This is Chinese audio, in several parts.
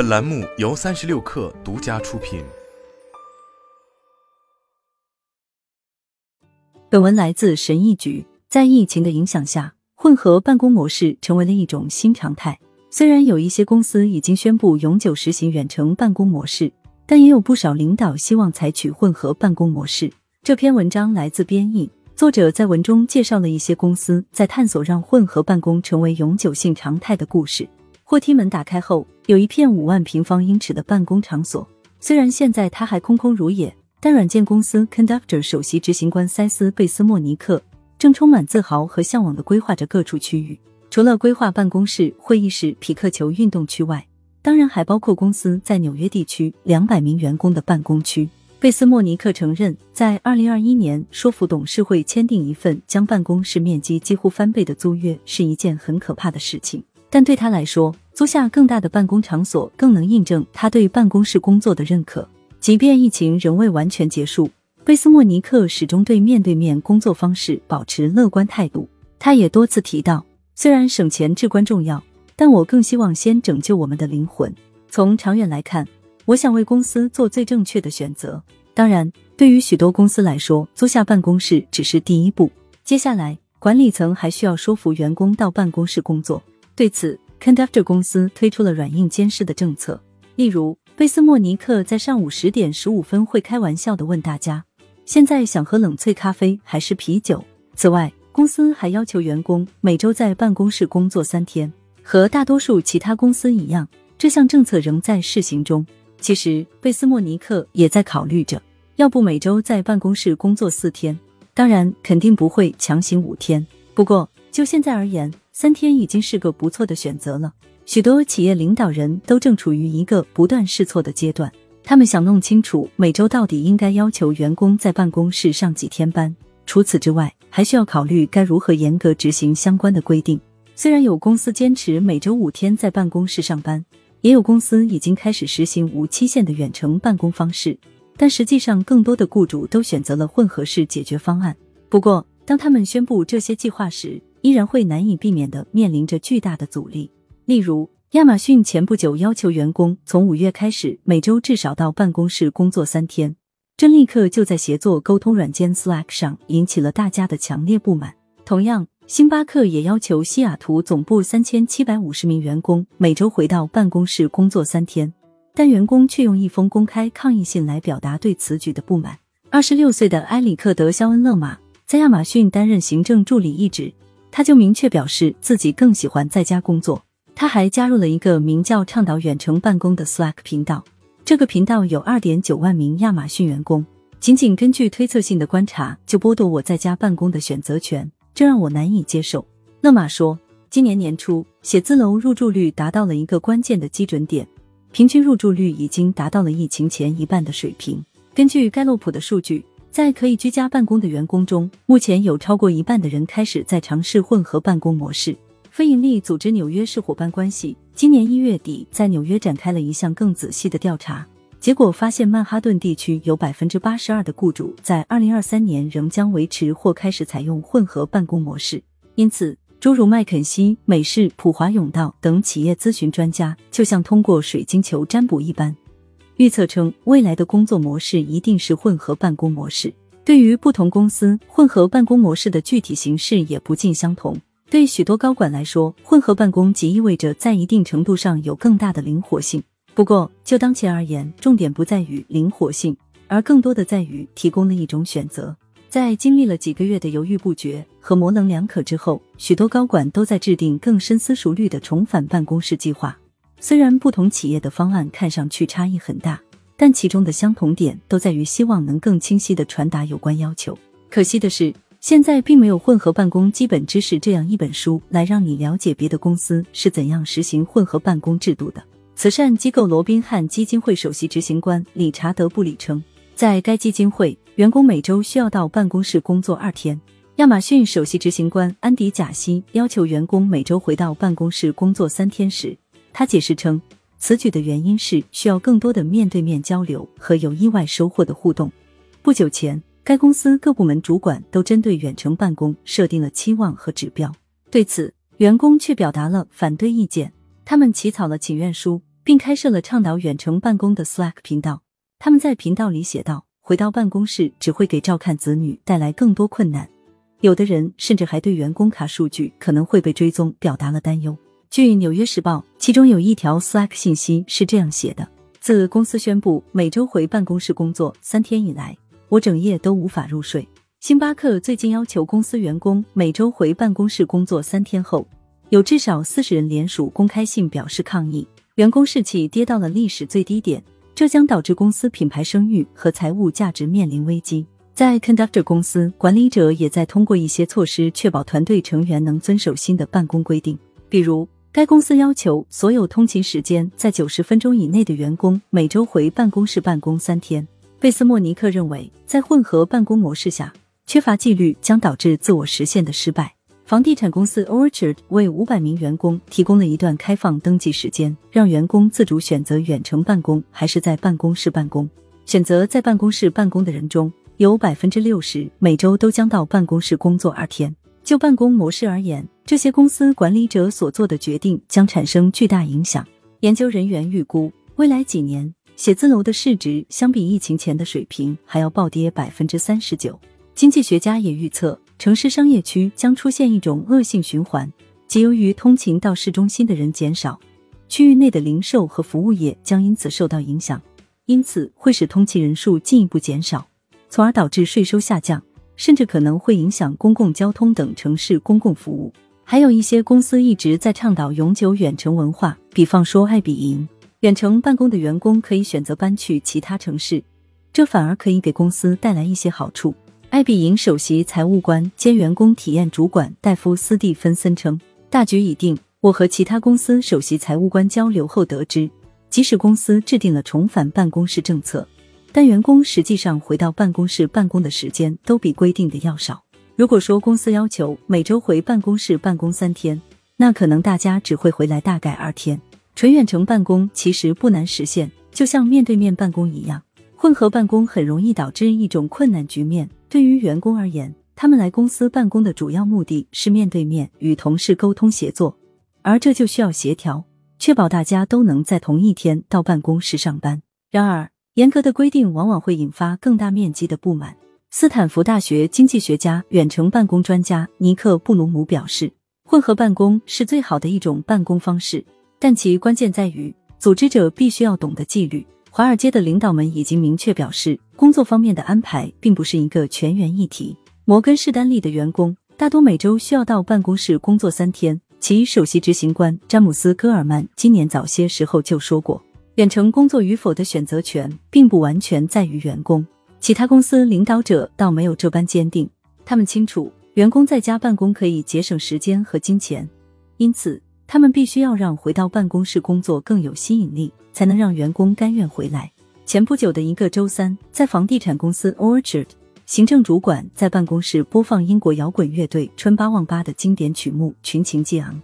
本栏目由三十六氪独家出品。本文来自神医局。在疫情的影响下，混合办公模式成为了一种新常态。虽然有一些公司已经宣布永久实行远程办公模式，但也有不少领导希望采取混合办公模式。这篇文章来自编译，作者在文中介绍了一些公司在探索让混合办公成为永久性常态的故事。货梯门打开后，有一片五万平方英尺的办公场所。虽然现在它还空空如也，但软件公司 Conductor 首席执行官塞斯贝斯莫尼克正充满自豪和向往的规划着各处区域。除了规划办公室、会议室、匹克球运动区外，当然还包括公司在纽约地区两百名员工的办公区。贝斯莫尼克承认，在二零二一年说服董事会签订一份将办公室面积几乎翻倍的租约是一件很可怕的事情。但对他来说，租下更大的办公场所更能印证他对办公室工作的认可。即便疫情仍未完全结束，贝斯莫尼克始终对面对面工作方式保持乐观态度。他也多次提到，虽然省钱至关重要，但我更希望先拯救我们的灵魂。从长远来看，我想为公司做最正确的选择。当然，对于许多公司来说，租下办公室只是第一步，接下来管理层还需要说服员工到办公室工作。对此，Conductor 公司推出了软硬兼施的政策。例如，贝斯莫尼克在上午十点十五分会开玩笑的问大家：“现在想喝冷萃咖啡还是啤酒？”此外，公司还要求员工每周在办公室工作三天。和大多数其他公司一样，这项政策仍在试行中。其实，贝斯莫尼克也在考虑着，要不每周在办公室工作四天。当然，肯定不会强行五天。不过，就现在而言，三天已经是个不错的选择了。许多企业领导人都正处于一个不断试错的阶段，他们想弄清楚每周到底应该要求员工在办公室上几天班。除此之外，还需要考虑该如何严格执行相关的规定。虽然有公司坚持每周五天在办公室上班，也有公司已经开始实行无期限的远程办公方式，但实际上更多的雇主都选择了混合式解决方案。不过，当他们宣布这些计划时，依然会难以避免的面临着巨大的阻力。例如，亚马逊前不久要求员工从五月开始每周至少到办公室工作三天，这立刻就在协作沟通软件 Slack 上引起了大家的强烈不满。同样，星巴克也要求西雅图总部三千七百五十名员工每周回到办公室工作三天，但员工却用一封公开抗议信来表达对此举的不满。二十六岁的埃里克德·肖恩勒马在亚马逊担任行政助理一职。他就明确表示自己更喜欢在家工作。他还加入了一个名叫“倡导远程办公”的 Slack 频道。这个频道有二点九万名亚马逊员工。仅仅根据推测性的观察，就剥夺我在家办公的选择权，这让我难以接受。勒马说，今年年初，写字楼入住率达到了一个关键的基准点，平均入住率已经达到了疫情前一半的水平。根据盖洛普的数据。在可以居家办公的员工中，目前有超过一半的人开始在尝试混合办公模式。非营利组织纽约市伙伴关系今年一月底在纽约展开了一项更仔细的调查，结果发现曼哈顿地区有百分之八十二的雇主在二零二三年仍将维持或开始采用混合办公模式。因此，诸如麦肯锡、美式、普华永道等企业咨询专家就像通过水晶球占卜一般。预测称，未来的工作模式一定是混合办公模式。对于不同公司，混合办公模式的具体形式也不尽相同。对许多高管来说，混合办公即意味着在一定程度上有更大的灵活性。不过，就当前而言，重点不在于灵活性，而更多的在于提供了一种选择。在经历了几个月的犹豫不决和模棱两可之后，许多高管都在制定更深思熟虑的重返办公室计划。虽然不同企业的方案看上去差异很大，但其中的相同点都在于希望能更清晰的传达有关要求。可惜的是，现在并没有《混合办公基本知识》这样一本书来让你了解别的公司是怎样实行混合办公制度的。慈善机构罗宾汉基金会首席执行官理查德布里称，在该基金会，员工每周需要到办公室工作二天。亚马逊首席执行官安迪贾西要求员工每周回到办公室工作三天时。他解释称，此举的原因是需要更多的面对面交流和有意外收获的互动。不久前，该公司各部门主管都针对远程办公设定了期望和指标，对此，员工却表达了反对意见。他们起草了请愿书，并开设了倡导远程办公的 Slack 频道。他们在频道里写道：“回到办公室只会给照看子女带来更多困难。”有的人甚至还对员工卡数据可能会被追踪表达了担忧。据《纽约时报》，其中有一条 Slack 信息是这样写的：“自公司宣布每周回办公室工作三天以来，我整夜都无法入睡。”星巴克最近要求公司员工每周回办公室工作三天后，有至少四十人联署公开信表示抗议，员工士气跌到了历史最低点，这将导致公司品牌声誉和财务价值面临危机。在 Conductor 公司，管理者也在通过一些措施确保团队成员能遵守新的办公规定。比如，该公司要求所有通勤时间在九十分钟以内的员工每周回办公室办公三天。贝斯莫尼克认为，在混合办公模式下，缺乏纪律将导致自我实现的失败。房地产公司 Orchard 为五百名员工提供了一段开放登记时间，让员工自主选择远程办公还是在办公室办公。选择在办公室办公的人中。有百分之六十每周都将到办公室工作二天。就办公模式而言，这些公司管理者所做的决定将产生巨大影响。研究人员预估，未来几年写字楼的市值相比疫情前的水平还要暴跌百分之三十九。经济学家也预测，城市商业区将出现一种恶性循环，即由于通勤到市中心的人减少，区域内的零售和服务业将因此受到影响，因此会使通勤人数进一步减少。从而导致税收下降，甚至可能会影响公共交通等城市公共服务。还有一些公司一直在倡导永久远程文化，比方说爱彼迎。远程办公的员工可以选择搬去其他城市，这反而可以给公司带来一些好处。爱彼迎首席财务官兼员工体验主管戴夫斯蒂芬森称：“大局已定。我和其他公司首席财务官交流后得知，即使公司制定了重返办公室政策。”但员工实际上回到办公室办公的时间都比规定的要少。如果说公司要求每周回办公室办公三天，那可能大家只会回来大概二天。纯远程办公其实不难实现，就像面对面办公一样。混合办公很容易导致一种困难局面。对于员工而言，他们来公司办公的主要目的是面对面与同事沟通协作，而这就需要协调，确保大家都能在同一天到办公室上班。然而，严格的规定往往会引发更大面积的不满。斯坦福大学经济学家、远程办公专家尼克布鲁姆表示，混合办公是最好的一种办公方式，但其关键在于组织者必须要懂得纪律。华尔街的领导们已经明确表示，工作方面的安排并不是一个全员议题。摩根士丹利的员工大多每周需要到办公室工作三天，其首席执行官詹姆斯·戈尔曼今年早些时候就说过。远程工作与否的选择权并不完全在于员工，其他公司领导者倒没有这般坚定。他们清楚员工在家办公可以节省时间和金钱，因此他们必须要让回到办公室工作更有吸引力，才能让员工甘愿回来。前不久的一个周三，在房地产公司 Orchard，行政主管在办公室播放英国摇滚乐队春八望八的经典曲目，群情激昂，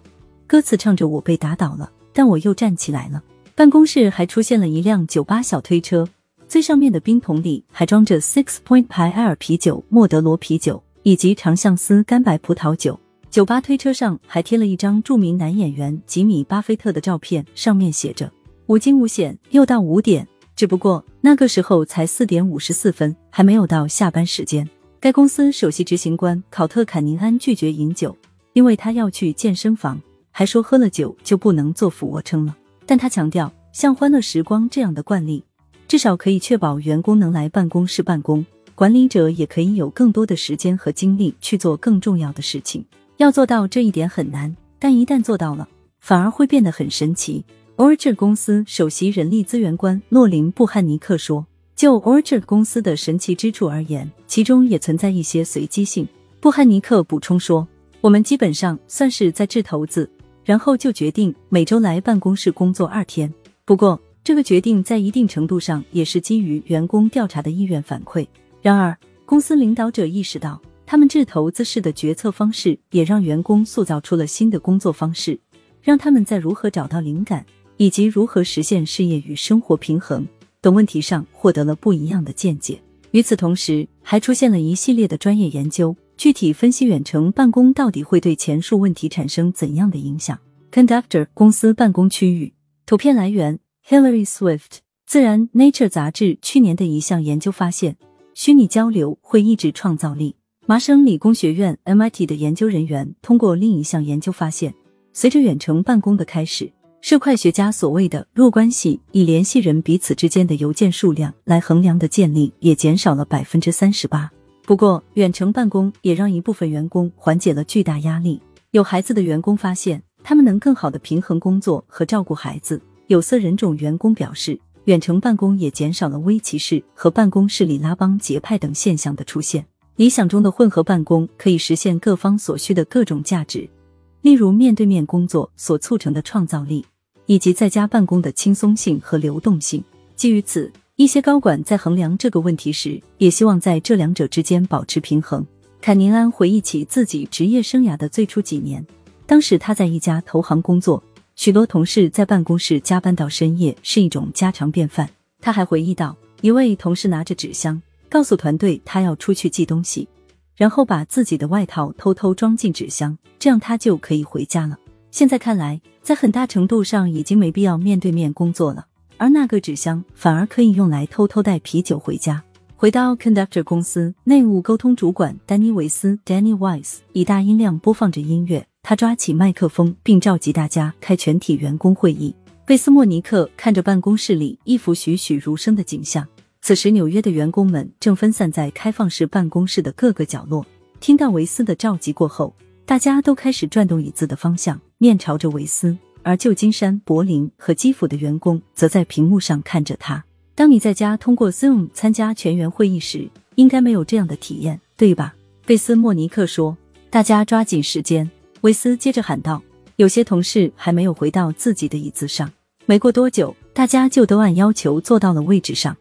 歌词唱着“我被打倒了，但我又站起来了”。办公室还出现了一辆酒吧小推车，最上面的冰桶里还装着 Six Point 牌埃尔啤酒、莫德罗啤酒以及长相思干白葡萄酒。酒吧推车上还贴了一张著名男演员吉米·巴菲特的照片，上面写着“无惊无险，又到五点”。只不过那个时候才四点五十四分，还没有到下班时间。该公司首席执行官考特·坎宁安拒绝饮酒，因为他要去健身房，还说喝了酒就不能做俯卧撑了。但他强调，像欢乐时光这样的惯例，至少可以确保员工能来办公室办公，管理者也可以有更多的时间和精力去做更重要的事情。要做到这一点很难，但一旦做到了，反而会变得很神奇。Orchard 公司首席人力资源官洛林布汉尼克说：“就 Orchard 公司的神奇之处而言，其中也存在一些随机性。”布汉尼克补充说：“我们基本上算是在掷骰子。”然后就决定每周来办公室工作二天。不过，这个决定在一定程度上也是基于员工调查的意愿反馈。然而，公司领导者意识到，他们掷投资式的决策方式也让员工塑造出了新的工作方式，让他们在如何找到灵感以及如何实现事业与生活平衡等问题上获得了不一样的见解。与此同时，还出现了一系列的专业研究。具体分析远程办公到底会对前述问题产生怎样的影响？Conductor 公司办公区域图片来源 Hillary Swift。自然 Nature 杂志去年的一项研究发现，虚拟交流会抑制创造力。麻省理工学院 MIT 的研究人员通过另一项研究发现，随着远程办公的开始，社会学家所谓的弱关系，以联系人彼此之间的邮件数量来衡量的建立也减少了百分之三十八。不过，远程办公也让一部分员工缓解了巨大压力。有孩子的员工发现，他们能更好的平衡工作和照顾孩子。有色人种员工表示。远程办公也减少了微歧视和办公室里拉帮结派等现象的出现。理想中的混合办公可以实现各方所需的各种价值，例如面对面工作所促成的创造力，以及在家办公的轻松性和流动性。基于此，一些高管在衡量这个问题时，也希望在这两者之间保持平衡。坎宁安回忆起自己职业生涯的最初几年，当时他在一家投行工作。许多同事在办公室加班到深夜是一种家常便饭。他还回忆到，一位同事拿着纸箱，告诉团队他要出去寄东西，然后把自己的外套偷偷装进纸箱，这样他就可以回家了。现在看来，在很大程度上已经没必要面对面工作了，而那个纸箱反而可以用来偷偷带啤酒回家。回到 Conductor 公司，内务沟通主管丹尼维斯 （Danny Weiss） 以大音量播放着音乐。他抓起麦克风，并召集大家开全体员工会议。贝斯莫尼克看着办公室里一幅栩栩如生的景象。此时，纽约的员工们正分散在开放式办公室的各个角落。听到维斯的召集过后，大家都开始转动椅子的方向，面朝着维斯。而旧金山、柏林和基辅的员工则在屏幕上看着他。当你在家通过 Zoom 参加全员会议时，应该没有这样的体验，对吧？贝斯莫尼克说：“大家抓紧时间。”维斯接着喊道：“有些同事还没有回到自己的椅子上。没过多久，大家就都按要求坐到了位置上。